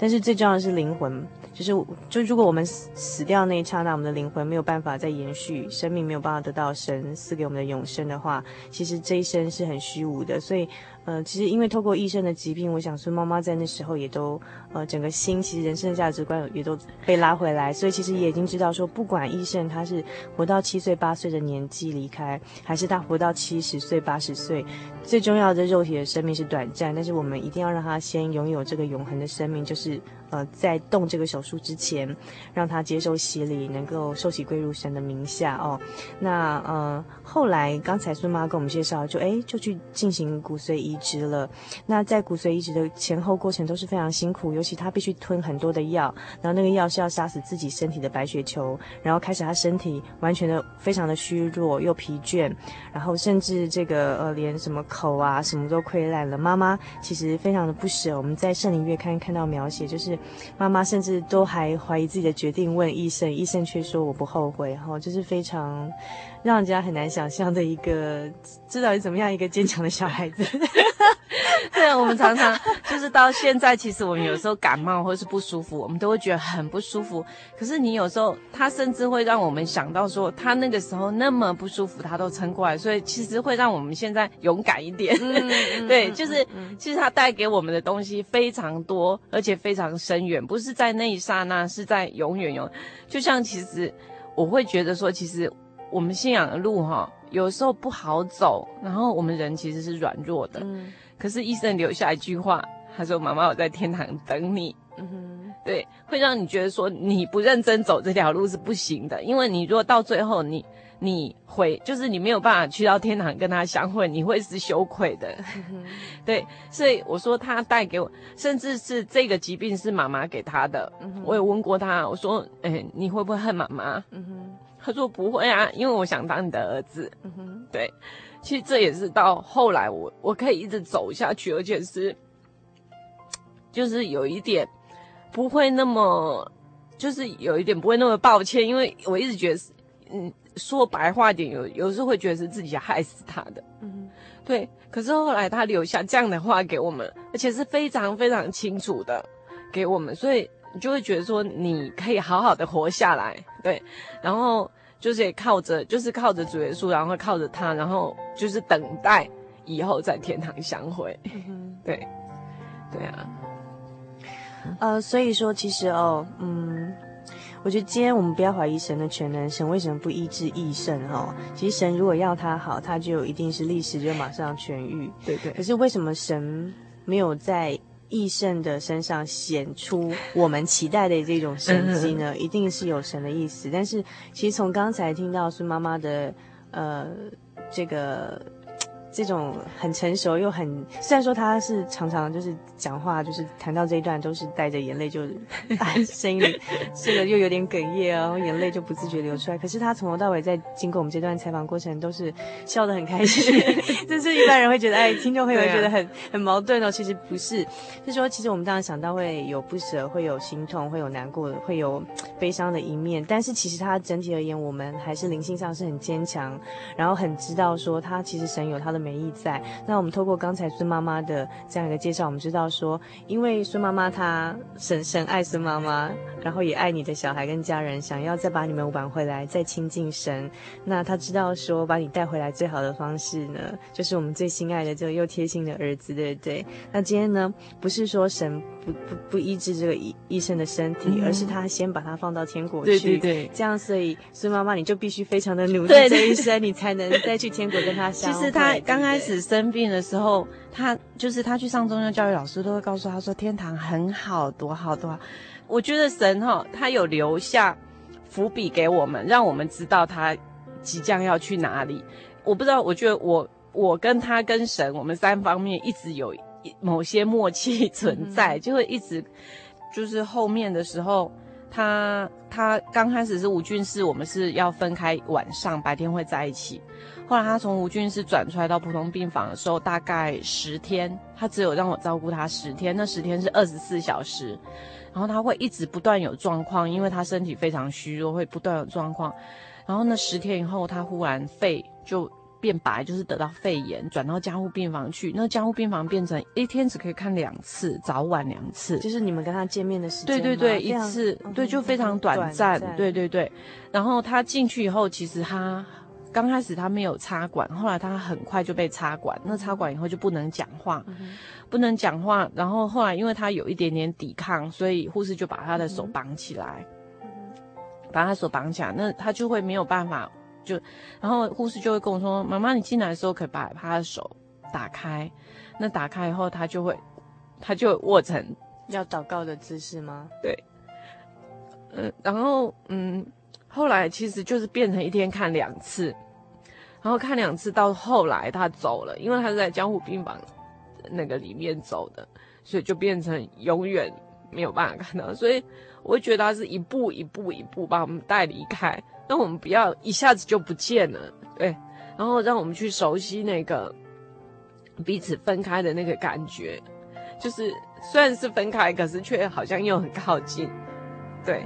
但是最重要的是灵魂，就是就如果我们死死掉那一刹那，我们的灵魂没有办法再延续，生命没有办法得到神赐给我们的永生的话，其实这一生是很虚无的，所以。呃，其实因为透过医生的疾病，我想说妈妈在那时候也都，呃，整个心其实人生的价值观也都被拉回来，所以其实也已经知道说，不管医生他是活到七岁八岁的年纪离开，还是他活到七十岁八十岁，最重要的肉体的生命是短暂，但是我们一定要让他先拥有这个永恒的生命，就是呃，在动这个手术之前，让他接受洗礼，能够受洗归入神的名下哦。那呃，后来刚才孙妈跟我们介绍，就哎，就去进行骨髓移植了。那在骨髓移植的前后过程都是非常辛苦，尤其他必须吞很多的药，然后那个药是要杀死自己身体的白血球，然后开始他身体完全的非常的虚弱又疲倦，然后甚至这个呃连什么口啊什么都溃烂了。妈妈其实非常的不舍，我们在圣灵月刊看到描写，就是妈妈甚至都还怀疑自己的决定，问医生，医生却说我不后悔，哈，就是非常让人家很难想象的一个，知道是怎么样一个坚强的小孩子。[laughs] 对啊，我们常常就是到现在，其实我们有时候感冒或是不舒服，我们都会觉得很不舒服。可是你有时候，他甚至会让我们想到说，他那个时候那么不舒服，他都撑过来，所以其实会让我们现在勇敢一点。嗯、[laughs] 对，就是其实他带给我们的东西非常多，而且非常深远，不是在那一刹那，是在永远永。就像其实我会觉得说，其实我们信仰的路哈，有时候不好走，然后我们人其实是软弱的。嗯可是医生留下一句话，他说：“妈妈，我在天堂等你。”嗯哼，对，会让你觉得说你不认真走这条路是不行的，因为你如果到最后你你会就是你没有办法去到天堂跟他相会，你会是羞愧的。嗯，对，所以我说他带给我，甚至是这个疾病是妈妈给他的。嗯，我有问过他，我说：“哎，你会不会恨妈妈？”嗯哼，他说：“不会啊，因为我想当你的儿子。”嗯哼，对。其实这也是到后来我我可以一直走下去，而且是，就是有一点不会那么，就是有一点不会那么抱歉，因为我一直觉得，嗯，说白话点，有有时候会觉得是自己害死他的，嗯，对。可是后来他留下这样的话给我们，而且是非常非常清楚的给我们，所以你就会觉得说你可以好好的活下来，对，然后。就是也靠着，就是靠着主耶稣，然后靠着他，然后就是等待以后在天堂相会。嗯、对，对啊。呃，所以说其实哦，嗯，我觉得今天我们不要怀疑神的全能，神为什么不医治益圣哈？其实神如果要他好，他就一定是立时就马上痊愈。对对。可是为什么神没有在？益圣的身上显出我们期待的这种神迹呢，一定是有神的意思。但是，其实从刚才听到孙妈妈的，呃，这个。这种很成熟又很，虽然说他是常常就是讲话，就是谈到这一段都是带着眼泪就，哎，[laughs] 声音里这个又有点哽咽啊，然后眼泪就不自觉流出来。可是他从头到尾在经过我们这段采访过程都是笑得很开心，[laughs] 这是一般人会觉得，哎，听众会有觉得很很矛盾哦。其实不是，就是说其实我们当然想到会有不舍，会有心痛，会有难过，会有悲伤的一面。但是其实他整体而言，我们还是灵性上是很坚强，然后很知道说他其实神有他的。美意在。那我们透过刚才孙妈妈的这样一个介绍，我们知道说，因为孙妈妈她深深爱孙妈妈，然后也爱你的小孩跟家人，想要再把你们挽回来，再亲近神。那她知道说，把你带回来最好的方式呢，就是我们最心爱的这个又贴心的儿子，对不对？那今天呢，不是说神不不不医治这个医医生的身体，嗯、而是他先把他放到天国去。对对对。这样，所以孙妈妈你就必须非常的努 [laughs] 力这一生，你才能再去天国跟他 [laughs] 相会。其实他。刚开始生病的时候，他就是他去上宗教教育，老师都会告诉他说，天堂很好，多好多好。我觉得神哈，他有留下伏笔给我们，让我们知道他即将要去哪里。我不知道，我觉得我我跟他跟神，我们三方面一直有某些默契存在，就会一直就是后面的时候。他他刚开始是无菌室，我们是要分开晚上，白天会在一起。后来他从无菌室转出来到普通病房的时候，大概十天，他只有让我照顾他十天，那十天是二十四小时。然后他会一直不断有状况，因为他身体非常虚弱，会不断有状况。然后那十天以后，他忽然肺就。变白就是得到肺炎，转到加护病房去。那加护病房变成一天只可以看两次，早晚两次。就是你们跟他见面的时间。对对对，一次，对，就非常短暂。对对对。然后他进去以后，其实他刚开始他没有插管，后来他很快就被插管。那插管以后就不能讲话，不能讲话。然后后来因为他有一点点抵抗，所以护士就把他的手绑起来，把他手绑起来，那他就会没有办法。就，然后护士就会跟我说：“妈妈，你进来的时候可以把他的手打开。那打开以后，他就会，他就握成要祷告的姿势吗？对，嗯，然后嗯，后来其实就是变成一天看两次，然后看两次到后来他走了，因为他是在江湖病房那个里面走的，所以就变成永远没有办法看到，所以我觉得他是一步一步一步把我们带离开，那我们不要一下子就不见了，对，然后让我们去熟悉那个彼此分开的那个感觉。就是虽然是分开，可是却好像又很靠近，对。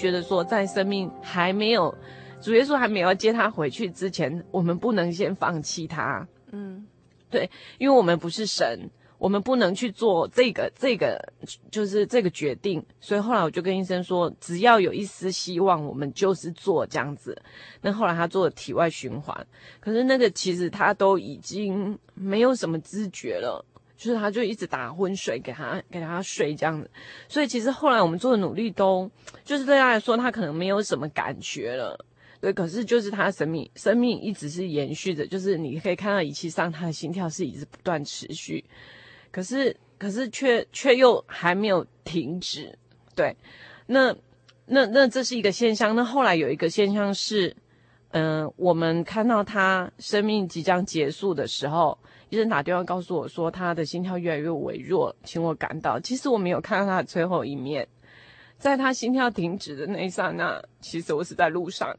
觉得说，在生命还没有主耶稣还没有接他回去之前，我们不能先放弃他。嗯，对，因为我们不是神，我们不能去做这个这个就是这个决定。所以后来我就跟医生说，只要有一丝希望，我们就是做这样子。那后来他做了体外循环，可是那个其实他都已经没有什么知觉了。就是他，就一直打昏睡，给他给他睡这样子，所以其实后来我们做的努力都，就是对他来说，他可能没有什么感觉了，对，可是就是他生命生命一直是延续着，就是你可以看到仪器上他的心跳是一直不断持续，可是可是却却又还没有停止，对，那那那这是一个现象，那后来有一个现象是，嗯、我们看到他生命即将结束的时候。医生打电话告诉我说，他的心跳越来越微弱，请我赶到。其实我没有看到他的最后一面，在他心跳停止的那一刹那，其实我是在路上，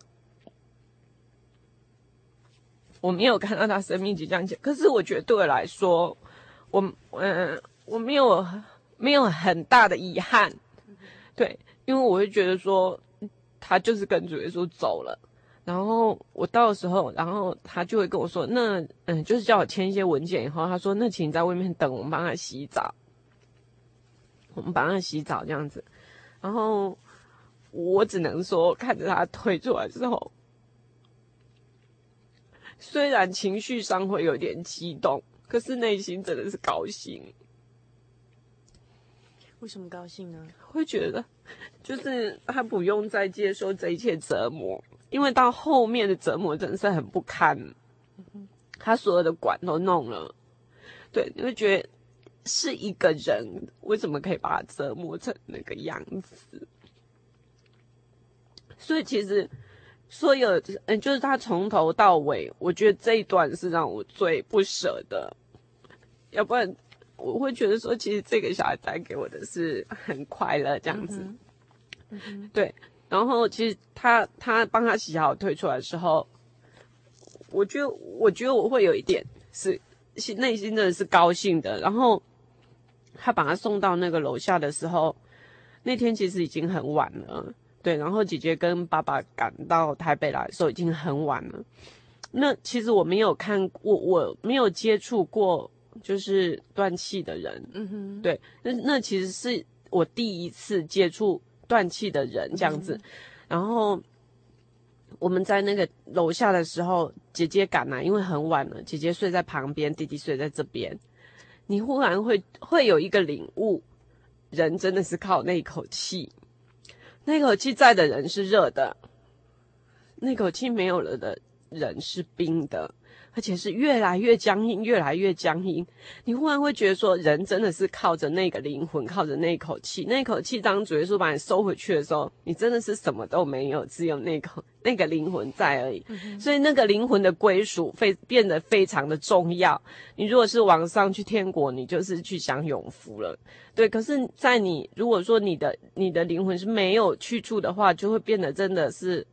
我没有看到他生命即将结。可是我觉得对我来说，我嗯、我没有没有很大的遗憾，对，因为我会觉得说，他就是跟主耶稣走了。然后我到的时候，然后他就会跟我说：“那嗯，就是叫我签一些文件。”以后他说：“那请你在外面等，我们帮他洗澡。我们帮他洗澡这样子。”然后我只能说，看着他退出来之后，虽然情绪上会有点激动，可是内心真的是高兴。为什么高兴呢？会觉得就是他不用再接受这一切折磨。因为到后面的折磨真的是很不堪，他所有的管都弄了，对，你会觉得是一个人为什么可以把他折磨成那个样子？所以其实所有嗯，就是他从头到尾，我觉得这一段是让我最不舍的，要不然我会觉得说，其实这个小孩带给我的是很快乐这样子，嗯嗯嗯、对。然后其实他他帮他洗好退出来的时候，我觉得我觉得我会有一点是心内心真的是高兴的。然后他把他送到那个楼下的时候，那天其实已经很晚了，对。然后姐姐跟爸爸赶到台北来的时候已经很晚了。那其实我没有看我，我没有接触过就是断气的人，嗯哼，对。那那其实是我第一次接触。断气的人这样子，然后我们在那个楼下的时候，姐姐赶来，因为很晚了，姐姐睡在旁边，弟弟睡在这边。你忽然会会有一个领悟，人真的是靠那一口气，那口气在的人是热的，那口气没有了的人是冰的。而且是越来越僵硬，越来越僵硬。你忽然会觉得说，人真的是靠着那个灵魂，靠着那口气。那口气，当主耶稣把你收回去的时候，你真的是什么都没有，只有那口那个灵魂在而已。嗯、所以那个灵魂的归属非变得非常的重要。你如果是往上去天国，你就是去享永福了。对，可是，在你如果说你的你的灵魂是没有去处的话，就会变得真的是。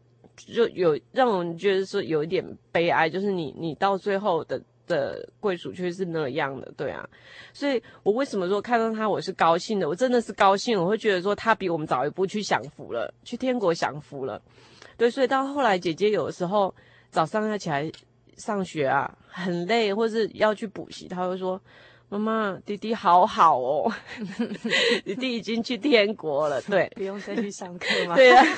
就有让我们觉得说有一点悲哀，就是你你到最后的的归属却是那样的，对啊。所以我为什么说看到他我是高兴的？我真的是高兴，我会觉得说他比我们早一步去享福了，去天国享福了。对，所以到后来姐姐有的时候早上要起来上学啊，很累，或是要去补习，他会说。妈妈，弟弟好好哦，[laughs] 弟弟已经去天国了，对，不用再去上课吗？对呀、啊，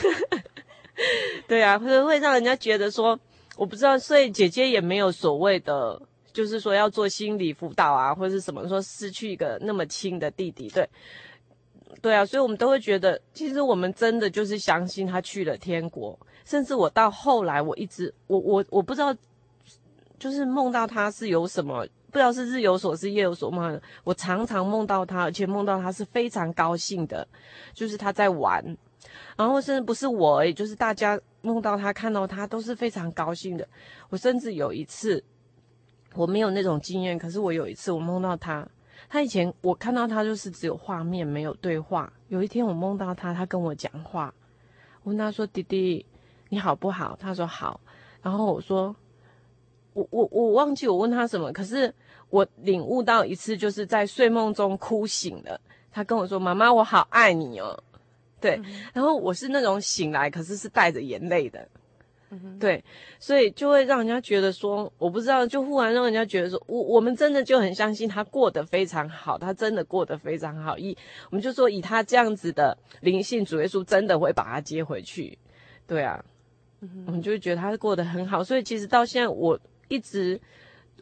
[laughs] 对啊，会会让人家觉得说，我不知道，所以姐姐也没有所谓的，就是说要做心理辅导啊，或者是什么，说失去一个那么亲的弟弟，对，对啊，所以我们都会觉得，其实我们真的就是相信他去了天国，甚至我到后来，我一直，我我我不知道，就是梦到他是有什么。不知道是日有所思夜有所梦，我常常梦到他，而且梦到他是非常高兴的，就是他在玩，然后甚至不是我而已，就是大家梦到他看到他都是非常高兴的。我甚至有一次我没有那种经验，可是我有一次我梦到他，他以前我看到他就是只有画面没有对话，有一天我梦到他，他跟我讲话，我问他说：“弟弟你好不好？”他说：“好。”然后我说。我我我忘记我问他什么，可是我领悟到一次，就是在睡梦中哭醒了。他跟我说：“妈妈，我好爱你哦。”对，嗯、然后我是那种醒来，可是是带着眼泪的。嗯、对，所以就会让人家觉得说，我不知道，就忽然让人家觉得说，我我们真的就很相信他过得非常好，他真的过得非常好。以我们就说，以他这样子的灵性，主耶稣真的会把他接回去。对啊，嗯、我们就会觉得他过得很好。所以其实到现在我。一直，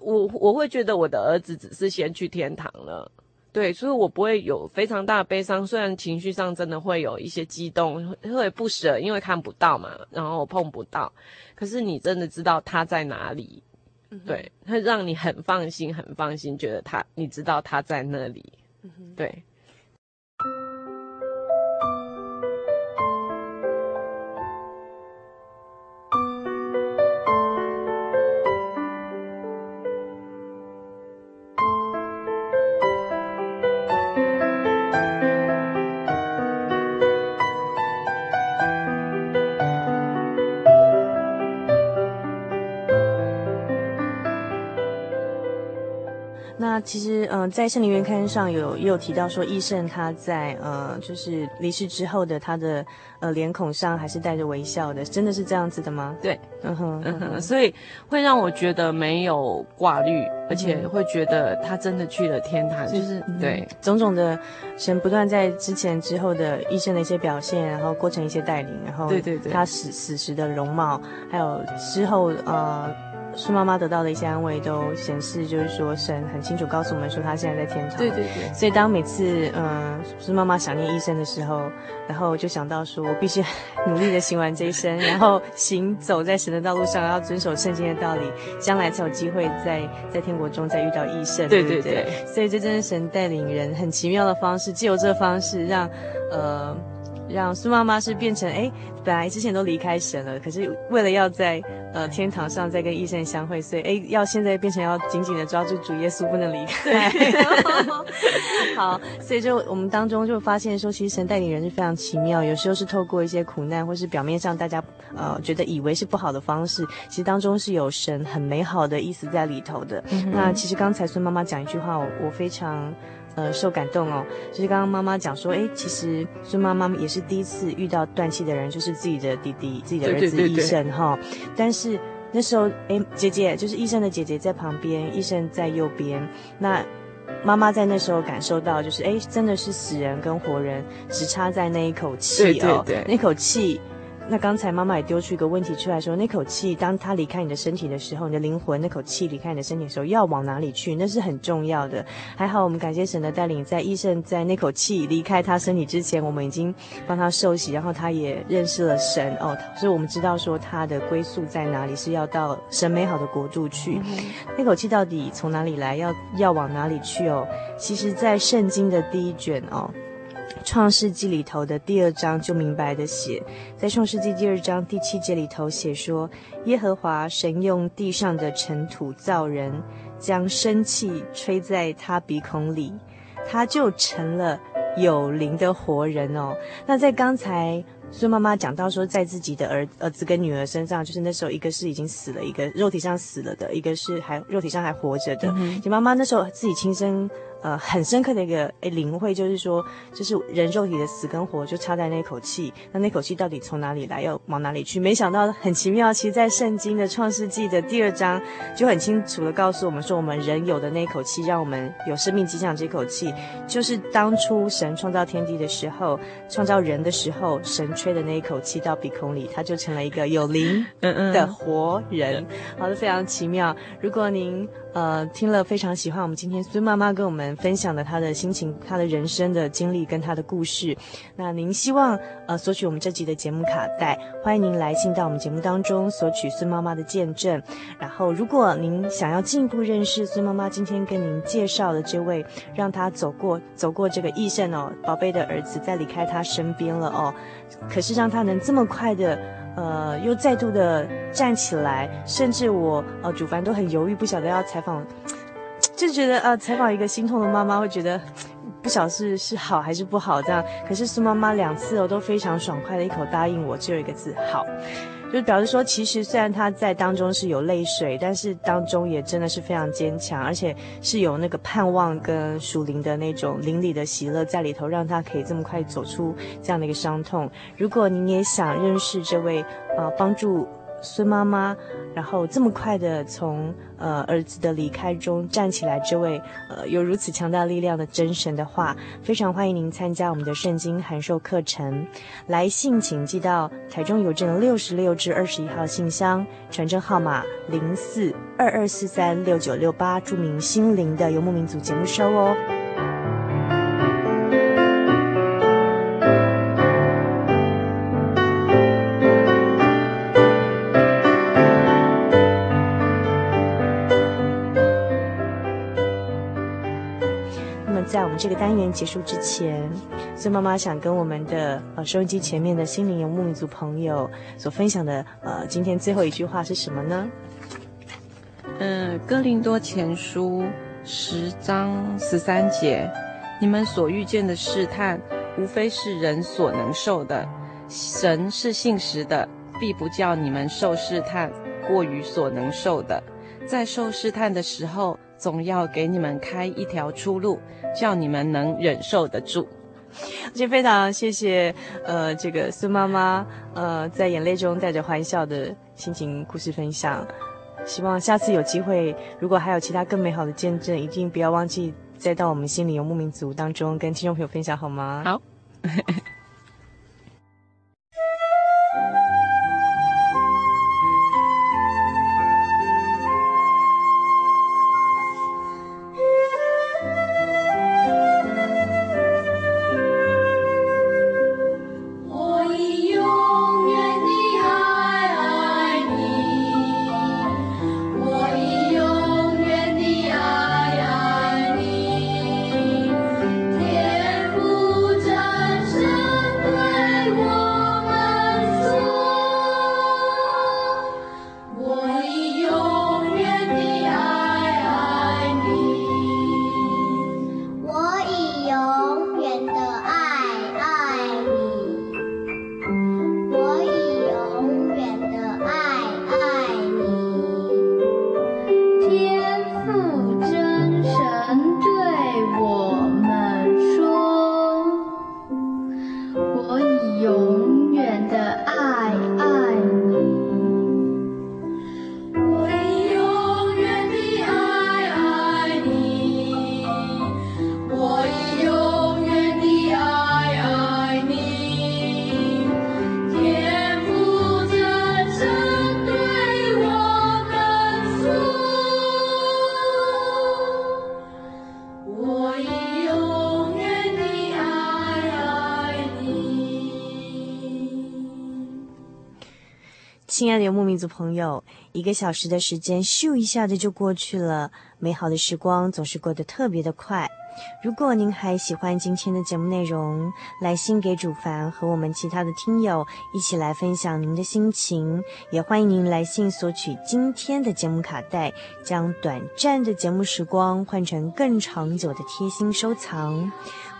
我我会觉得我的儿子只是先去天堂了，对，所以我不会有非常大的悲伤。虽然情绪上真的会有一些激动，会不舍，因为看不到嘛，然后碰不到。可是你真的知道他在哪里，对，他让你很放心，很放心，觉得他，你知道他在那里，对。其实，嗯、呃，在圣灵月刊上有也有提到说，义胜他在呃，就是离世之后的他的呃脸孔上还是带着微笑的，真的是这样子的吗？对，嗯哼，嗯哼，所以会让我觉得没有挂虑，而且会觉得他真的去了天堂，就是、嗯、对种种的神不断在之前之后的义胜的一些表现，然后过程一些带领，然后对对对，他死死时的容貌，还有之后呃。孙妈妈得到的一些安慰，都显示就是说，神很清楚告诉我们说，他现在在天堂。对对对。所以当每次嗯，孙妈妈想念医生的时候，然后就想到说，我必须努力的行完这一生，然后行走在神的道路上，要遵守圣经的道理，将来才有机会在在天国中再遇到医生。对对对。所以这真是神带领人很奇妙的方式，借由这个方式让呃。让苏妈妈是变成哎，本来之前都离开神了，可是为了要在呃天堂上再跟义胜相会，所以哎，要现在变成要紧紧的抓住主耶稣，不能离开。[laughs] [laughs] 好，所以就我们当中就发现说，其实神带领人是非常奇妙，有时候是透过一些苦难，或是表面上大家呃觉得以为是不好的方式，其实当中是有神很美好的意思在里头的。嗯、那其实刚才孙妈妈讲一句话，我，我非常。呃，受感动哦，就是刚刚妈妈讲说，哎，其实孙妈妈也是第一次遇到断气的人，就是自己的弟弟，自己的儿子医生哈。但是那时候，哎，姐姐就是医生的姐姐在旁边，医生在右边。那妈妈在那时候感受到，就是哎，真的是死人跟活人只差在那一口气哦，对对对，那口气。那刚才妈妈也丢出一个问题出来说，那口气，当他离开你的身体的时候，你的灵魂那口气离开你的身体的时候，要往哪里去？那是很重要的。还好我们感谢神的带领，在医生在那口气离开他身体之前，我们已经帮他受洗，然后他也认识了神哦，所以我们知道说他的归宿在哪里，是要到神美好的国度去。那口气到底从哪里来？要要往哪里去哦？其实，在圣经的第一卷哦。创世纪里头的第二章就明白的写，在创世纪第二章第七节里头写说，耶和华神用地上的尘土造人，将生气吹在他鼻孔里，他就成了有灵的活人哦。那在刚才孙妈妈讲到说，在自己的儿儿子跟女儿身上，就是那时候一个是已经死了，一个肉体上死了的，一个是还肉体上还活着的。你、嗯、妈妈那时候自己亲身。呃，很深刻的一个诶领会，就是说，就是人肉体的死跟活就差在那口气，那那口气到底从哪里来，要往哪里去？没想到很奇妙，其实，在圣经的创世纪的第二章就很清楚的告诉我们说，我们人有的那口气，让我们有生命迹象这口气，就是当初神创造天地的时候，创造人的时候，神吹的那一口气到鼻孔里，它就成了一个有灵的活人，好的，非常奇妙。如果您呃听了非常喜欢我们今天孙妈妈跟我们。分享的她的心情、她的人生的经历跟她的故事。那您希望呃索取我们这集的节目卡带，欢迎您来信到我们节目当中索取孙妈妈的见证。然后，如果您想要进一步认识孙妈妈今天跟您介绍的这位，让她走过走过这个异生哦，宝贝的儿子在离开她身边了哦，可是让他能这么快的呃又再度的站起来，甚至我呃主凡都很犹豫，不晓得要采访。[tsk] 就觉得呃，采访一个心痛的妈妈会觉得不晓得是是好还是不好这样。可是苏妈妈两次哦都非常爽快的一口答应我，只有一个字好，就表示说其实虽然他在当中是有泪水，但是当中也真的是非常坚强，而且是有那个盼望跟属灵的那种邻里的喜乐在里头，让他可以这么快走出这样的一个伤痛。如果您也想认识这位啊帮助。孙妈妈，然后这么快的从呃儿子的离开中站起来，这位呃有如此强大力量的真神的话，非常欢迎您参加我们的圣经函授课程。来信请寄到台中邮政六十六至二十一号信箱，传真号码零四二二四三六九六八，注明心灵的游牧民族节目收哦。这个单元结束之前，孙妈妈想跟我们的呃收音机前面的心灵游牧民族朋友所分享的呃今天最后一句话是什么呢？嗯、哥林多前书十章十三节，你们所遇见的试探，无非是人所能受的；神是信实的，必不叫你们受试探过于所能受的。在受试探的时候，总要给你们开一条出路，叫你们能忍受得住。今天非常谢谢，呃，这个孙妈妈，呃，在眼泪中带着欢笑的心情故事分享。希望下次有机会，如果还有其他更美好的见证，一定不要忘记再到我们心里游牧民族当中跟听众朋友分享，好吗？好。[laughs] 朋友，一个小时的时间咻一下子就过去了，美好的时光总是过得特别的快。如果您还喜欢今天的节目内容，来信给主凡和我们其他的听友一起来分享您的心情，也欢迎您来信索取今天的节目卡带，将短暂的节目时光换成更长久的贴心收藏。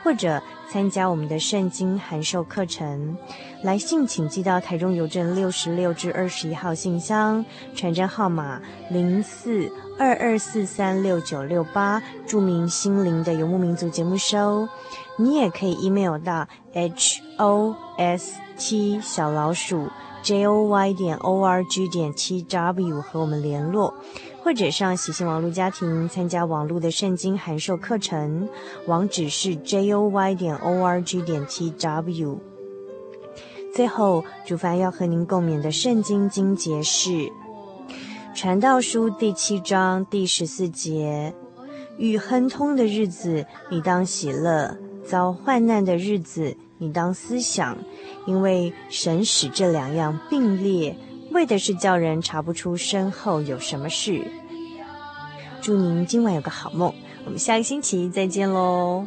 或者参加我们的圣经函授课程。来信请寄到台中邮政六十六至二十一号信箱，传真号码零四二二四三六九六八，注明“心灵的游牧民族”节目收。你也可以 email 到 h o s t 小老鼠 j o y 点 o r g 点 t w 和我们联络，或者上喜信网络家庭参加网络的圣经函授课程，网址是 j o y 点 o r g 点 t w。最后，主凡要和您共勉的圣经经节是《传道书》第七章第十四节：“遇亨通的日子，你当喜乐；遭患难的日子，你当思想，因为神使这两样并列，为的是叫人查不出身后有什么事。”祝您今晚有个好梦，我们下个星期再见喽。